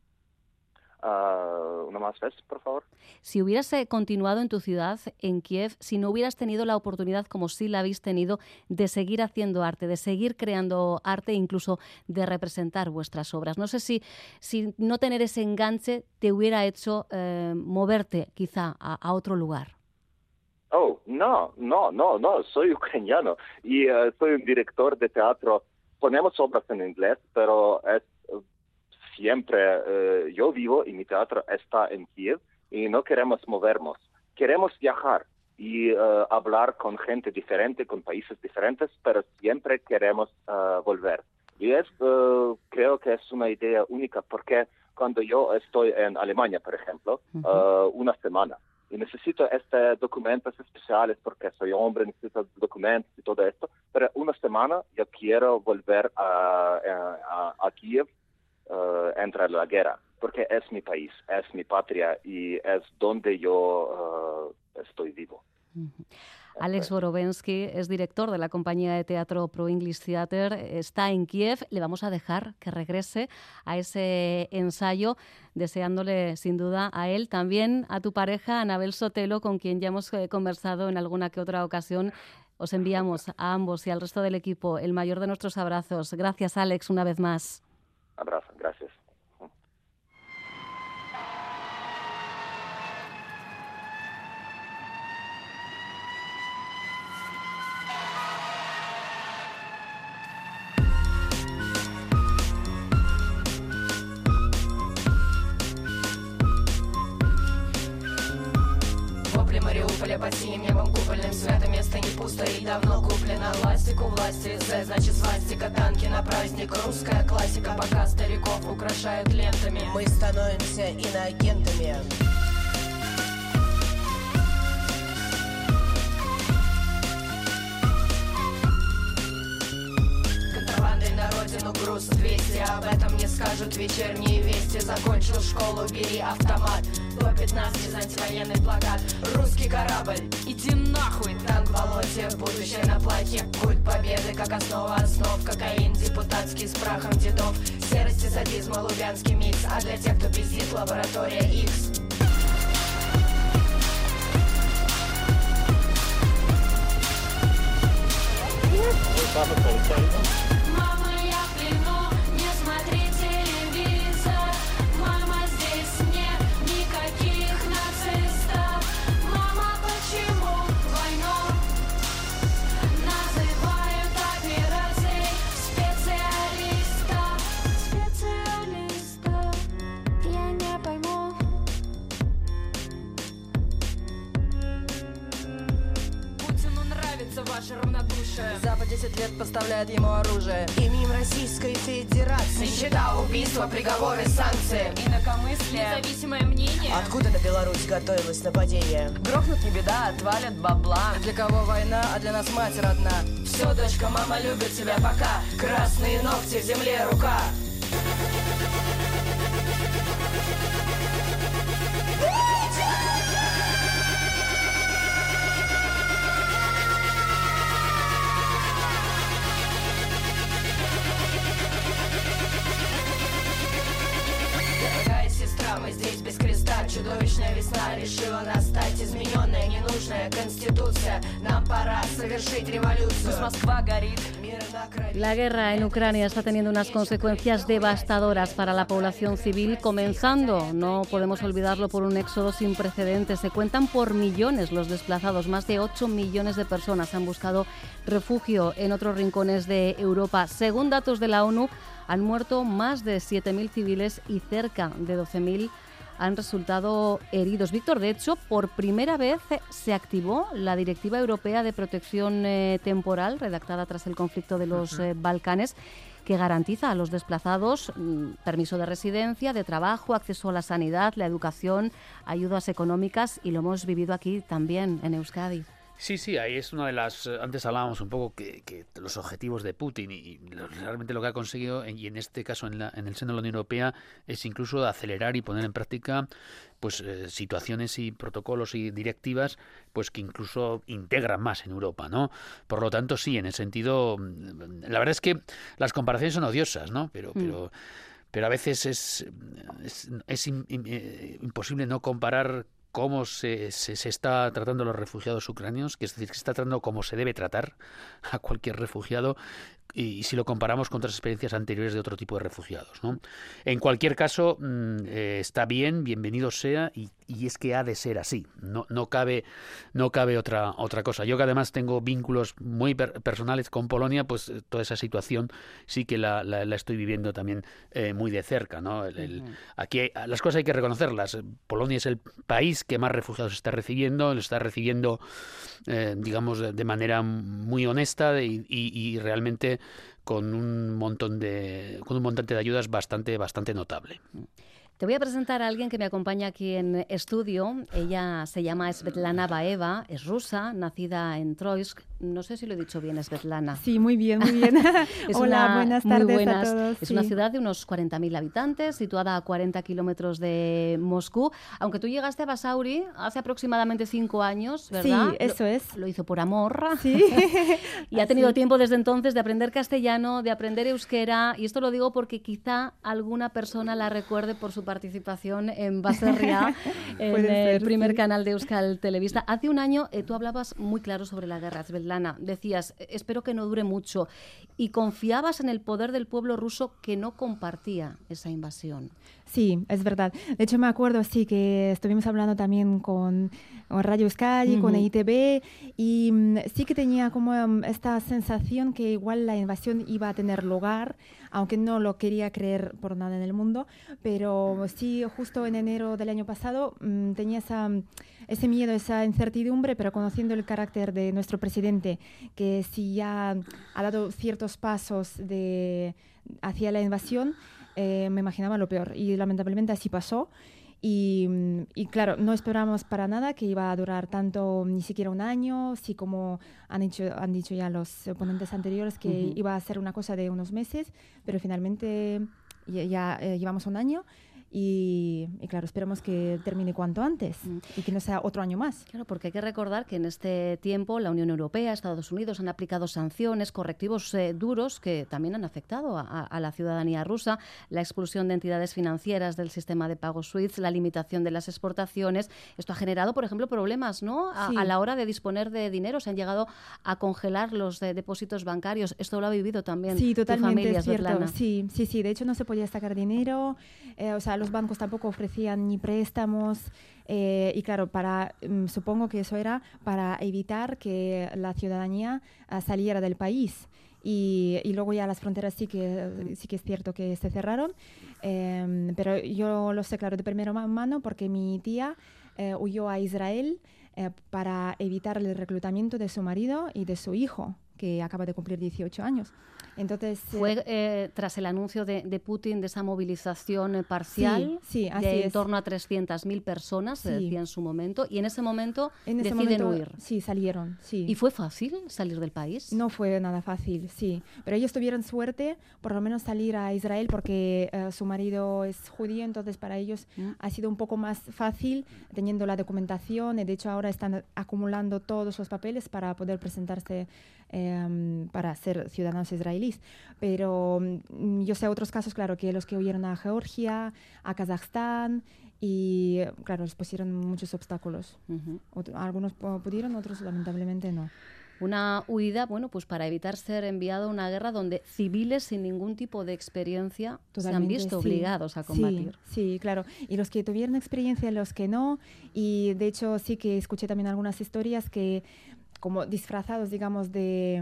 Ah, una más vez, por favor. Si hubieras eh, continuado en tu ciudad, en Kiev, si no hubieras tenido la oportunidad, como sí la habéis tenido, de seguir haciendo arte, de seguir creando arte, incluso de representar vuestras obras. No sé si, si no tener ese enganche te hubiera hecho eh, moverte quizá a, a otro lugar. Oh, no, no, no, no, soy ucraniano y eh, soy un director de teatro. Ponemos obras en inglés, pero es siempre, eh, yo vivo y mi teatro está en Kiev y no queremos movernos. Queremos viajar y eh, hablar con gente diferente, con países diferentes, pero siempre queremos eh, volver. Y es, eh, creo que es una idea única porque cuando yo estoy en Alemania, por ejemplo, eh, una semana, y necesito este documentos especiales porque soy hombre, necesito documentos y todo esto, pero una semana yo quiero volver a, a, a Kiev eh, entre la guerra, porque es mi país, es mi patria y es donde yo eh, estoy vivo. Alex Borobensky es director de la compañía de teatro Pro English Theater, está en Kiev. Le vamos a dejar que regrese a ese ensayo, deseándole sin duda a él, también a tu pareja, Anabel Sotelo, con quien ya hemos eh, conversado en alguna que otra ocasión. Os enviamos a ambos y al resto del equipo el mayor de nuestros abrazos. Gracias, Alex, una vez más. Abrazo, gracias. Под синим небом купольным Свято место не пусто и давно куплено. Властик у власти З, значит свастика Танки на праздник, русская классика Пока стариков украшают лентами. Мы становимся иноагентами. Родину груз 200 Об этом не скажут вечерние вести. Закончил школу, бери автомат До 15 антивоенный плакат. Русский корабль, иди нахуй. Танк в болоте, будущее на платье Культ победы, как основа основ. Кокаин депутатский с прахом дедов. Серость и садизма, лубянский микс. А для тех, кто пиздит, лаборатория X. Мама, приговоры, санкции Инакомыслие. Независимое мнение. Откуда на Беларусь готовилось нападение? Грохнут не беда, отвалят бабла. Для кого война, а для нас мать родна. Все, дочка, мама любит тебя пока. Красные ногти в земле рука La guerra en Ucrania está teniendo unas consecuencias devastadoras para la población civil, comenzando, no podemos olvidarlo, por un éxodo sin precedentes. Se cuentan por millones los desplazados. Más de 8 millones de personas han buscado refugio en otros rincones de Europa. Según datos de la ONU, han muerto más de 7.000 civiles y cerca de 12.000 han resultado heridos. Víctor, de hecho, por primera vez se activó la Directiva Europea de Protección eh, Temporal, redactada tras el conflicto de los eh, Balcanes que garantiza a los desplazados mm, permiso de residencia, de trabajo, acceso a la sanidad, la educación, ayudas económicas y lo hemos vivido aquí también en Euskadi. Sí, sí, ahí es una de las. eh, Antes hablábamos un poco que, que los objetivos de Putin y, y realmente lo que ha conseguido, y en este caso en, la- en el seno de la Unión Europea, es incluso acelerar y poner en práctica pues eh, situaciones y protocolos y directivas pues que incluso integran más en Europa, ¿no? Por lo tanto, sí, en ese sentido, mm, la verdad es que las comparaciones son odiosas, ¿no? Pero, Mm. pero, pero a veces es, es, es eh, imposible no comparar cómo se, se, está tratando a los refugiados ucranianos, que es decir, que se está tratando como se debe tratar a cualquier refugiado, y, si lo comparamos con otras experiencias anteriores de otro tipo de refugiados. ¿no? En cualquier caso, mm, eh, está bien, bienvenido sea, y, y es que ha de ser así. No, no cabe, no cabe otra, otra cosa. Yo que además tengo vínculos muy per- personales con Polonia, pues eh, toda esa situación sí que la, la- la estoy viviendo también eh, muy de cerca. ¿no? El- el- Aquí hay- las cosas hay que reconocerlas. Polonia es el país que más refugiados está recibiendo, lo está recibiendo, eh, digamos, de, de manera muy honesta y, y- y realmente con un montón de con un montante de ayudas bastante bastante notable. Te voy a presentar a alguien que me acompaña aquí en estudio. Ella se llama Svetlana Baeva, es rusa, nacida en Troysk. No sé si lo he dicho bien, Svetlana. Sí, muy bien, muy bien. Es Hola, una- buenas tardes buenas. a todos. Es sí. una ciudad de unos 40.000 habitantes, situada a 40 kilómetros de Moscú. Aunque tú llegaste a Basauri hace aproximadamente cinco años, ¿verdad? Sí, eso Lo- es. Lo hizo por amor. Sí. y ha tenido Así. tiempo desde entonces de aprender castellano, de aprender euskera. Y esto lo digo porque quizá alguna persona la recuerde por su participación en Baserria, en el primer sí. canal de Euskal Televista. Hace un año eh, tú hablabas muy claro sobre la guerra, Svetlana. Decías, "Eh, espero que no dure mucho. Y confiabas en el poder del pueblo ruso que no compartía esa invasión. Sí, es verdad. De hecho, me acuerdo, sí, que estuvimos hablando también con, con Radio Euskadi, con. EITB, y mm, sí que tenía como mm, esta sensación que igual la invasión iba a tener lugar, aunque no lo quería creer por nada en el mundo, pero sí, justo en enero del año pasado mm, tenía esa, ese miedo, esa incertidumbre, pero conociendo el carácter de nuestro presidente, que sí ya ha dado ciertos pasos de, hacia la invasión, eh, me imaginaba lo peor y lamentablemente así pasó. Y, y claro, no esperábamos para nada que iba a durar tanto, ni siquiera un año, sí como han dicho, han dicho ya los oponentes anteriores que Ujú. iba a ser una cosa de unos meses, pero finalmente ya, ya, eh, llevamos un año y, y claro, esperemos que termine cuanto antes y que no sea otro año más. Claro, porque hay que recordar que en este tiempo la Unión Europea, Estados Unidos han aplicado sanciones, correctivos eh, duros que también han afectado a, a- la ciudadanía rusa, la expulsión de entidades financieras del sistema de pagos SWIFT, la limitación de las exportaciones. Esto ha generado, por ejemplo, problemas ¿no? a, Sí. a la hora de disponer de dinero. Se han llegado a congelar los eh, depósitos bancarios. Esto lo ha vivido también Sí, tu totalmente familia, es cierto. Sí, sí, sí. De hecho, no se podía sacar dinero. eh, o sea, los bancos tampoco ofrecían ni préstamos. eh, y claro, para mm, supongo que eso era para evitar que la ciudadanía ah, saliera del país. Y, y luego ya las fronteras sí que, sí que es cierto que se cerraron. em, pero yo lo sé, claro, de primera ma- mano porque mi tía eh, huyó a Israel eh, para evitar el reclutamiento de su marido y de su hijo, que acaba de cumplir 18 años. Entonces, eh, Fue eh, tras el anuncio de, de Putin de esa movilización eh, parcial Sí, sí, así de en torno a 300.000 personas, se Sí. decía en su momento, y en ese momento en ese deciden momento, huir. Sí, salieron, sí. ¿Y fue fácil salir del país? No fue nada fácil, sí. Pero ellos tuvieron suerte, por lo menos salir a Israel, porque eh, su marido es judío, entonces para ellos Mm. ha sido un poco más fácil teniendo la documentación. De hecho, ahora están acumulando todos los papeles para poder presentarse em, para ser ciudadanos israelíes. Pero mm, yo sé otros casos, claro, que los que huyeron a Georgia, a Kazajstán. Y claro, les pusieron muchos obstáculos. Ujú. Ot- algunos pu- pudieron, otros lamentablemente no. Una huida, bueno, pues para evitar ser enviado a una guerra donde civiles sin ningún tipo de experiencia se han Totalmente, visto sí. obligados a Sí, combatir. Sí, claro. Y los que tuvieron experiencia, los que no. Y de hecho sí que escuché también algunas historias que como disfrazados, digamos, de,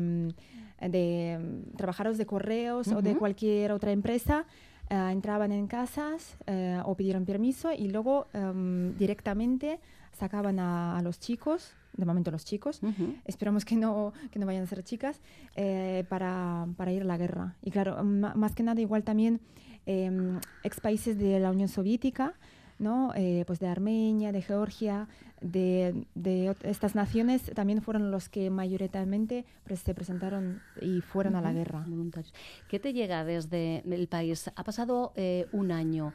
mm, de mm, trabajadores de correos o de cualquier otra empresa, eh, entraban en casas eh, o pidieron permiso y luego em, directamente sacaban a, a los chicos, de momento los chicos, esperamos que no, que no vayan a ser chicas, eh, para, para ir a la guerra. Y claro, más que nada igual también em, ex países de la Unión Soviética, ¿no? Eh, pues de Armenia, de Georgia, de, estas naciones también fueron los que mayoritariamente pues, se presentaron y fueron a la guerra. ¿Qué te llega desde el país? Ha pasado eh, un año.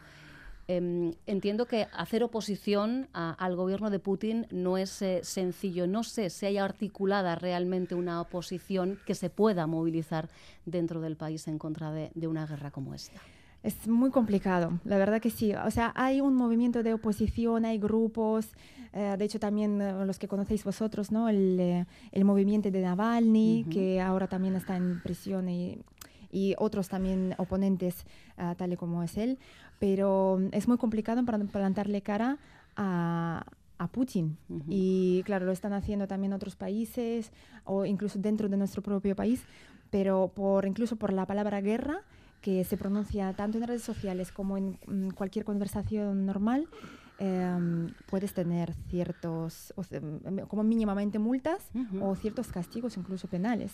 Em, entiendo que hacer oposición a- al gobierno de Putin no es eh, sencillo. No sé si hay articulada realmente una oposición que se pueda movilizar dentro del país en contra de, de una guerra como esta. Es muy complicado, la verdad que sí. O sea, hay un movimiento de oposición, hay grupos, eh, de hecho también eh, los que conocéis vosotros, ¿no? El, eh, el movimiento de Navalny, que ahora también está en prisión y, y otros también oponentes, ah, tal y como es él. Pero es muy complicado para plantarle cara a, a Putin. Y claro, lo están haciendo también otros países o incluso dentro de nuestro propio país, pero por incluso por la palabra guerra que se pronuncia tanto en redes sociales como en mm, cualquier conversación normal, em, puedes tener ciertos, o sea, mm, como mínimamente multas o ciertos castigos, incluso penales.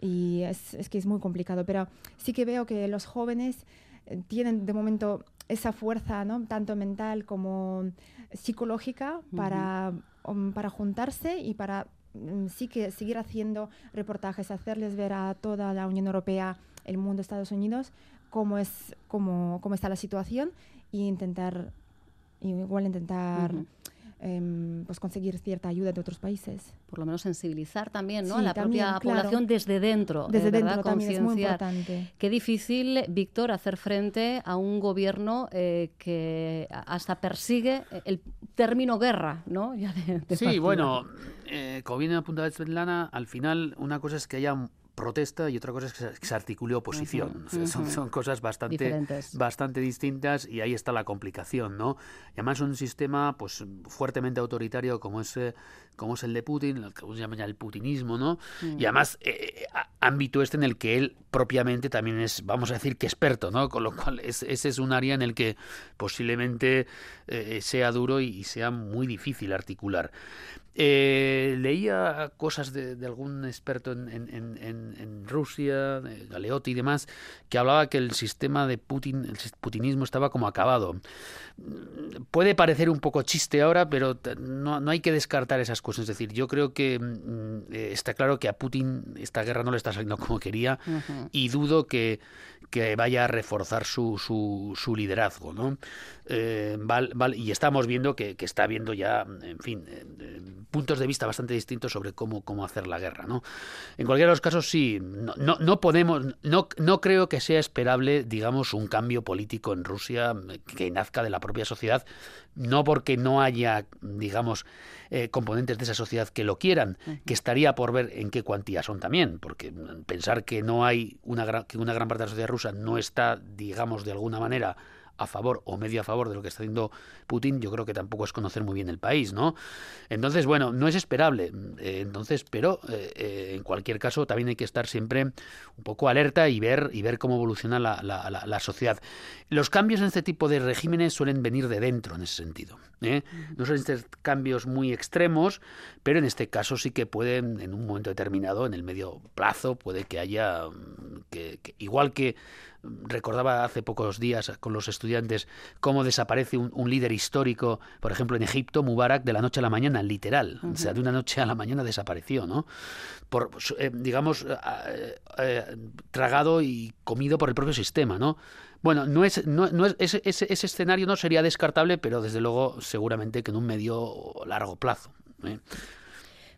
Y es, es que es muy complicado, pero sí que veo que los jóvenes eh, tienen de momento esa fuerza, ¿no? tanto mental como psicológica, para, um, para juntarse y para mm, sí que seguir haciendo reportajes, hacerles ver a toda la Unión Europea, el mundo, Estados Unidos, cómo, es, cómo, cómo está la situación e intentar, igual intentar Ujú. em, pues conseguir cierta ayuda de otros países. Por lo menos sensibilizar también ¿no? Sí, a la también, propia claro. población desde dentro. Desde eh, ¿verdad? dentro también es muy importante. Qué difícil, Víctor, hacer frente a un gobierno eh, que hasta persigue el término guerra, ¿no? Ya de- de Sí, partida. bueno, eh, como viene apuntado Svetlana, al final una cosa es que haya protesta y otra cosa es que se, articule oposición. Son, cosas bastante, Diferentes. bastante distintas y ahí está la complicación, ¿no? Y además un sistema pues fuertemente autoritario como es, eh, como es el de Putin, el que se llama ya el putinismo, ¿no? Mm. Y además eh, á- ámbito este en el que él propiamente también es, vamos a decir que experto, ¿no? Con lo cual es- ese es un área en el que posiblemente eh, sea duro y, y sea muy difícil articular. Eh, leía cosas de, de algún experto en, en- en- en- en Rusia, Galeotti y demás, que hablaba que el sistema de Putin, el putinismo estaba como acabado. Mm, Puede parecer un poco chiste ahora, pero no, no hay que descartar esas cosas. Es decir, yo creo que mm, eh, está claro que a Putin esta guerra no le está saliendo como quería y dudo que, que vaya a reforzar su, su, su liderazgo, ¿no? Eh, val- val- y estamos viendo que, que está habiendo ya, en fin, puntos de vista bastante distintos sobre cómo, cómo hacer la guerra, ¿no? En cualquiera de los casos, sí, no, no, no podemos, no, no creo que sea esperable, digamos, un cambio político en Rusia eh, que nazca de la propia sociedad, no porque no haya, digamos, eh, componentes de esa sociedad que lo quieran, que estaría por ver en qué cuantía son también, porque pensar que no hay una gran, que una gran parte de la sociedad rusa no está, digamos, de alguna manera a favor o medio a favor de lo que está haciendo Putin, yo creo que tampoco es conocer muy bien el país, ¿no? Entonces, bueno, no es esperable. eh, entonces, pero eh, eh, en cualquier caso también hay que estar siempre un poco alerta y ver y ver cómo evoluciona la, la- la- la sociedad. Los cambios en este tipo de regímenes suelen venir de dentro en ese sentido. ¿eh? No suelen ser cambios muy extremos, pero en este caso sí que pueden, en un momento determinado, en el medio plazo, puede que haya mm, que, que- igual que recordaba hace pocos días con los estudiantes cómo desaparece un, un líder histórico, por ejemplo en Egipto, Mubarak, de la noche a la mañana, literal. O sea, de una noche a la mañana desapareció, ¿no? Por, eh, digamos, eh, eh, tragado y comido por el propio sistema, ¿no? Bueno, no es, no, no es ese, ese, ese escenario no sería descartable, pero desde luego seguramente que en un medio o largo plazo.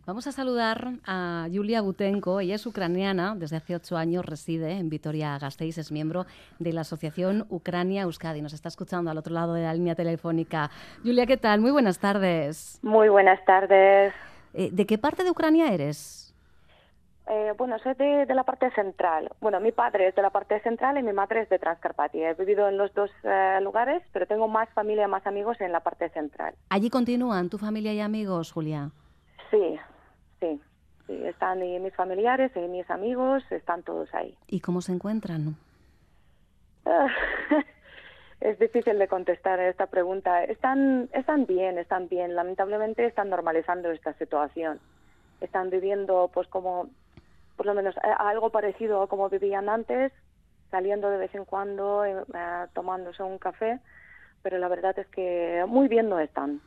Vamos a saludar a Yulia Butenko. Ella es ucraniana, desde hace ocho años reside en Vitoria-Gasteiz, es miembro de la Asociación Ucrania-Euskadi. Nos está escuchando al otro lado de la línea telefónica. Julia, ¿qué tal? Muy buenas tardes. Muy buenas tardes. Eh, ¿De qué parte de Ucrania eres? Eh, bueno, soy de, de la parte central. Bueno, mi padre es de la parte central y mi madre es de Transcarpatia. He vivido en los dos eh, lugares, pero tengo más familia, más amigos en la parte central. ¿Allí continúan tu familia y amigos, Julia? Sí, sí. sí están y mis familiares y mis amigos, están todos ahí. ¿Y cómo se encuentran? Es difícil de contestar a esta pregunta. Están, están bien, están bien. Lamentablemente están normalizando esta situación. Están viviendo, pues, como, por lo menos, eh, algo parecido a como vivían antes, saliendo de vez en cuando, eh, eh, tomándose un café pero la verdad es que muy bien no están,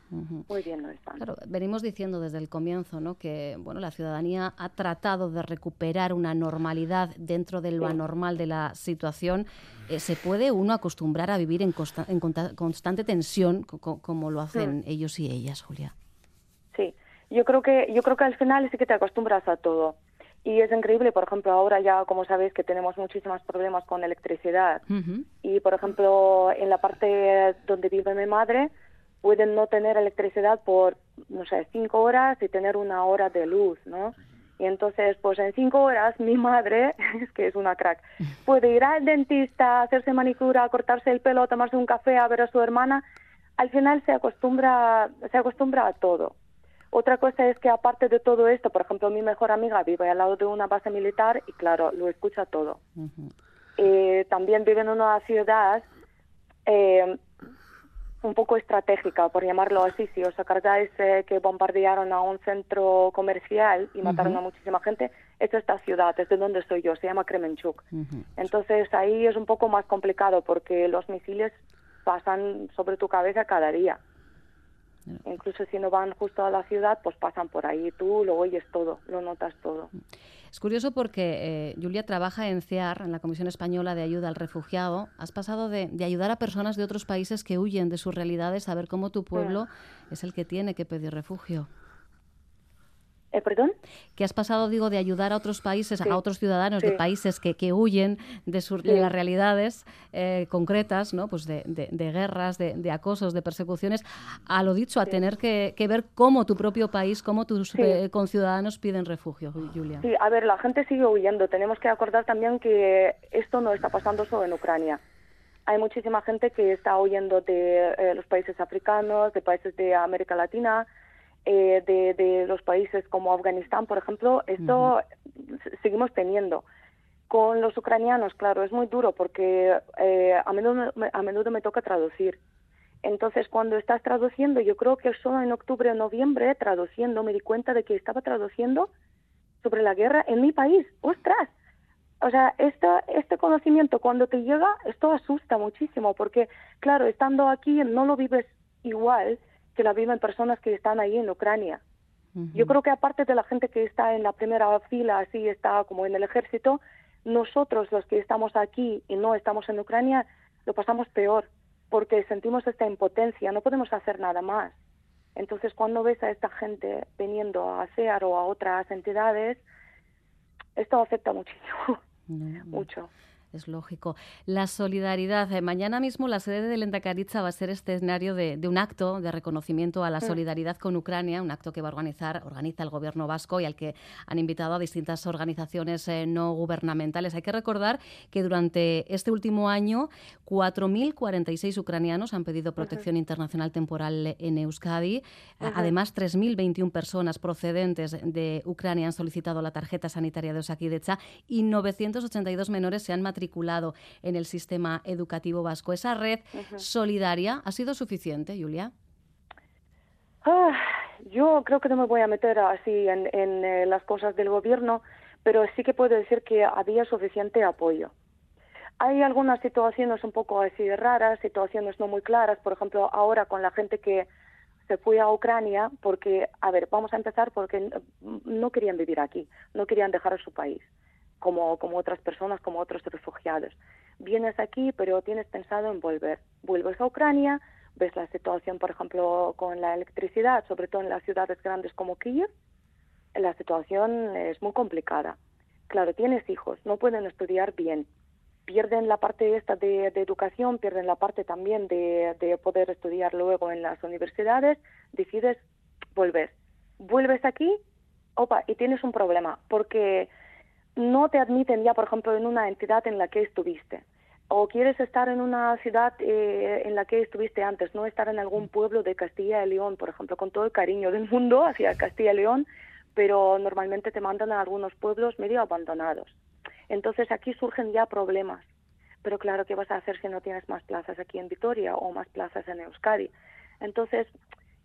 muy bien no están. Claro, venimos diciendo desde el comienzo, ¿no? Que bueno, la ciudadanía ha tratado de recuperar una normalidad dentro de lo Sí. anormal de la situación. Eh, ¿Se puede uno acostumbrar a vivir en, consta- en constante tensión, co- co- como lo hacen Mm. ellos y ellas, Julia? Sí, yo creo que yo creo que al final sí que te acostumbras a todo. Y es increíble, por ejemplo, ahora ya como sabéis que tenemos muchísimos problemas con electricidad. Y por ejemplo, en la parte donde vive mi madre, pueden no tener electricidad por, no sé, cinco horas y tener una hora de luz, ¿no? Y entonces, pues en cinco horas, mi madre, es que es una crack, puede ir al dentista, hacerse manicura, cortarse el pelo, tomarse un café, a ver a su hermana. Al final se acostumbra, se acostumbra a todo. Otra cosa es que aparte de todo esto, por ejemplo, mi mejor amiga vive al lado de una base militar y claro, lo escucha todo. Eh, también vive en una ciudad eh, un poco estratégica, por llamarlo así. Si os acordáis eh, que bombardearon a un centro comercial y mataron a muchísima gente, es esta ciudad, es de donde soy yo, se llama Kremenchuk. Entonces ahí es un poco más complicado porque los misiles pasan sobre tu cabeza cada día. Incluso si no van justo a la ciudad, pues pasan por ahí. Tú lo oyes todo, lo notas todo. Es curioso porque eh, Julia trabaja en CEAR, en la Comisión Española de Ayuda al Refugiado. Has pasado de, de ayudar a personas de otros países que huyen de sus realidades a ver cómo tu pueblo es el que tiene que pedir refugio. ¿Eh, ¿Perdón? Que has pasado, digo, de ayudar a otros países, Sí. a otros ciudadanos de países que, que huyen de, sus- de Sí. las realidades eh, concretas, ¿no? Pues de, de- de guerras, de, de acosos, de persecuciones, a lo dicho, a tener que, que ver cómo tu propio país, cómo tus eh, conciudadanos piden refugio, Julia. Sí, a ver, la gente sigue huyendo. Tenemos que acordar también que esto no está pasando solo en Ucrania. Hay muchísima gente que está huyendo de eh, los países africanos, de países de América Latina, eh, de, de los países como Afganistán, por ejemplo. Esto s- seguimos teniendo. Con los ucranianos, claro, es muy duro porque eh, a, menudo, me- a menudo me toca traducir. Entonces, cuando estás traduciendo, yo creo que solo en octubre o noviembre, traduciendo, me di cuenta de que estaba traduciendo sobre la guerra en mi país. ¡Ostras! O sea, esta, este conocimiento cuando te llega, esto asusta muchísimo, porque, claro, estando aquí no lo vives igual que la viven personas que están ahí en Ucrania. Yo creo que aparte de la gente que está en la primera fila, así está como en el ejército, nosotros los que estamos aquí y no estamos en Ucrania, lo pasamos peor, porque sentimos esta impotencia, no podemos hacer nada más. Entonces, cuando ves a esta gente viniendo a CEAR o a otras entidades, esto afecta muchísimo, mucho. Es lógico. La solidaridad. Eh, mañana mismo la sede de Lendakaritza va a ser este escenario de, de un acto de reconocimiento a la Mm. solidaridad con Ucrania, un acto que va a organizar, organiza el gobierno vasco y al que han invitado a distintas organizaciones eh, no gubernamentales. Hay que recordar que durante este último año 4.046 ucranianos han pedido protección internacional temporal en Euskadi. A- Ujú. Además, 3.021 personas procedentes de Ucrania han solicitado la tarjeta sanitaria de Osakidecha y 982 menores se han matriculado en el sistema educativo vasco. Esa red solidaria ha sido suficiente, Julia. Ah, yo creo que no me voy a meter así en, en, eh, las cosas del gobierno, pero sí que puedo decir que había suficiente apoyo. Hay algunas situaciones un poco así raras, situaciones no muy claras, por ejemplo, ahora con la gente que se fue a Ucrania, porque, a ver, vamos a empezar porque no querían vivir aquí, no querían dejar su país, como, como otras personas, como otros refugiados. Vienes aquí, pero tienes pensado en volver. Vuelves a Ucrania, ves la situación, por ejemplo, con la electricidad, sobre todo en las ciudades grandes como Kiev, la situación es muy complicada. Claro, tienes hijos, no pueden estudiar bien, pierden la parte esta de, de educación, pierden la parte también de, de poder estudiar luego en las universidades, decides volver. Vuelves aquí, opa, y tienes un problema, porque no te admiten ya, por ejemplo, en una entidad en la que estuviste. O quieres estar en una ciudad eh, en la que estuviste antes, no estar en algún pueblo de Castilla y León, por ejemplo, con todo el cariño del mundo hacia Castilla y León, pero normalmente te mandan a algunos pueblos medio abandonados. Entonces aquí surgen ya problemas, pero claro, ¿qué vas a hacer si no tienes más plazas aquí en Vitoria o más plazas en Euskadi? Entonces,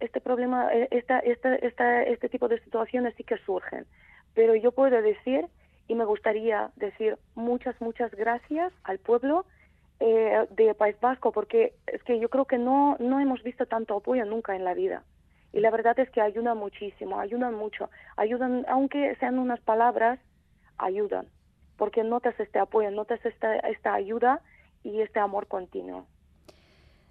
este problema, eh, esta, esta, esta, este tipo de situaciones sí que surgen, pero yo puedo decir y me gustaría decir muchas, muchas gracias al pueblo eh, de País Vasco, porque es que yo creo que no, no hemos visto tanto apoyo nunca en la vida. Y la verdad es que ayudan muchísimo, ayudan mucho, ayudan, aunque sean unas palabras, ayudan, porque notas este apoyo, notas esta, esta ayuda y este amor continuo.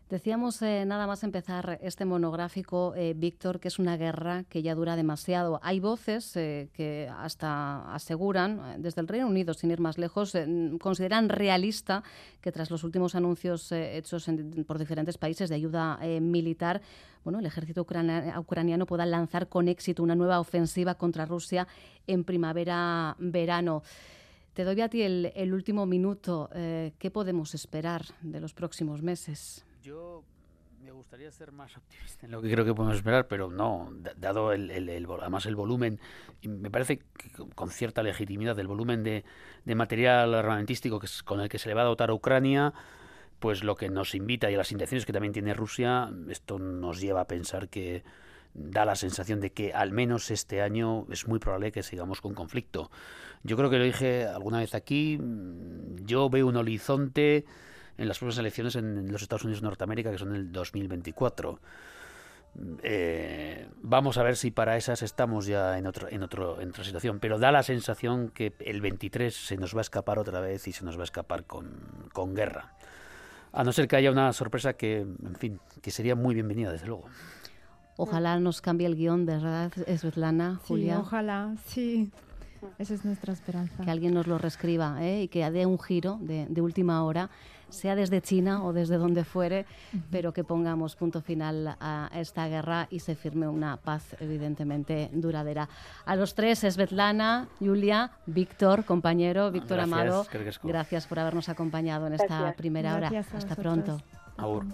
Decíamos eh, nada más empezar este monográfico, eh, Víctor, que es una guerra que ya dura demasiado. Hay voces eh, que hasta aseguran, desde el Reino Unido, sin ir más lejos, consideran realista que tras los últimos anuncios hechos por diferentes países de ayuda militar, bueno, el ejército ucrania- ucraniano pueda lanzar con éxito una nueva ofensiva contra Rusia en primavera-verano. Te doy a ti el, último minuto. ¿Qué podemos esperar de los próximos meses? Yo me gustaría ser más optimista en lo que creo que podemos esperar, pero no, da- dado el, además el volumen, y me parece que con- cierta legitimidad el volumen de, material armamentístico que es, con el que se le va a dotar a Ucrania, pues lo que nos invita y las intenciones que también tiene Rusia, esto nos lleva a pensar que da la sensación de que al menos este año es muy probable que sigamos con conflicto. Yo creo que lo dije alguna vez aquí, yo veo un horizonte en las próximas elecciones en los Estados Unidos de Norteamérica, que son el 2024. Eh, vamos a ver si para esas estamos ya en, otro, en, otro, en otra situación, pero da la sensación que el 23 se nos va a escapar otra vez y se nos va a escapar con, con guerra. A no ser que haya una sorpresa que, en fin, que sería muy bienvenida, desde luego. Ojalá nos cambie el guion, de verdad, Svetlana, Sí, Julia. ojalá, sí. Esa es nuestra esperanza. que alguien nos lo reescriba ¿eh? y que dé un giro de, de última hora, sea desde China o desde donde fuere, pero que pongamos punto final a esta guerra y se firme una paz evidentemente duradera. A los tres, Svetlana, Julia, Víctor, compañero, Víctor Gracias, Amado, gracias por habernos acompañado en esta Gracias. primera hora. Hasta vosotros. pronto. Agur.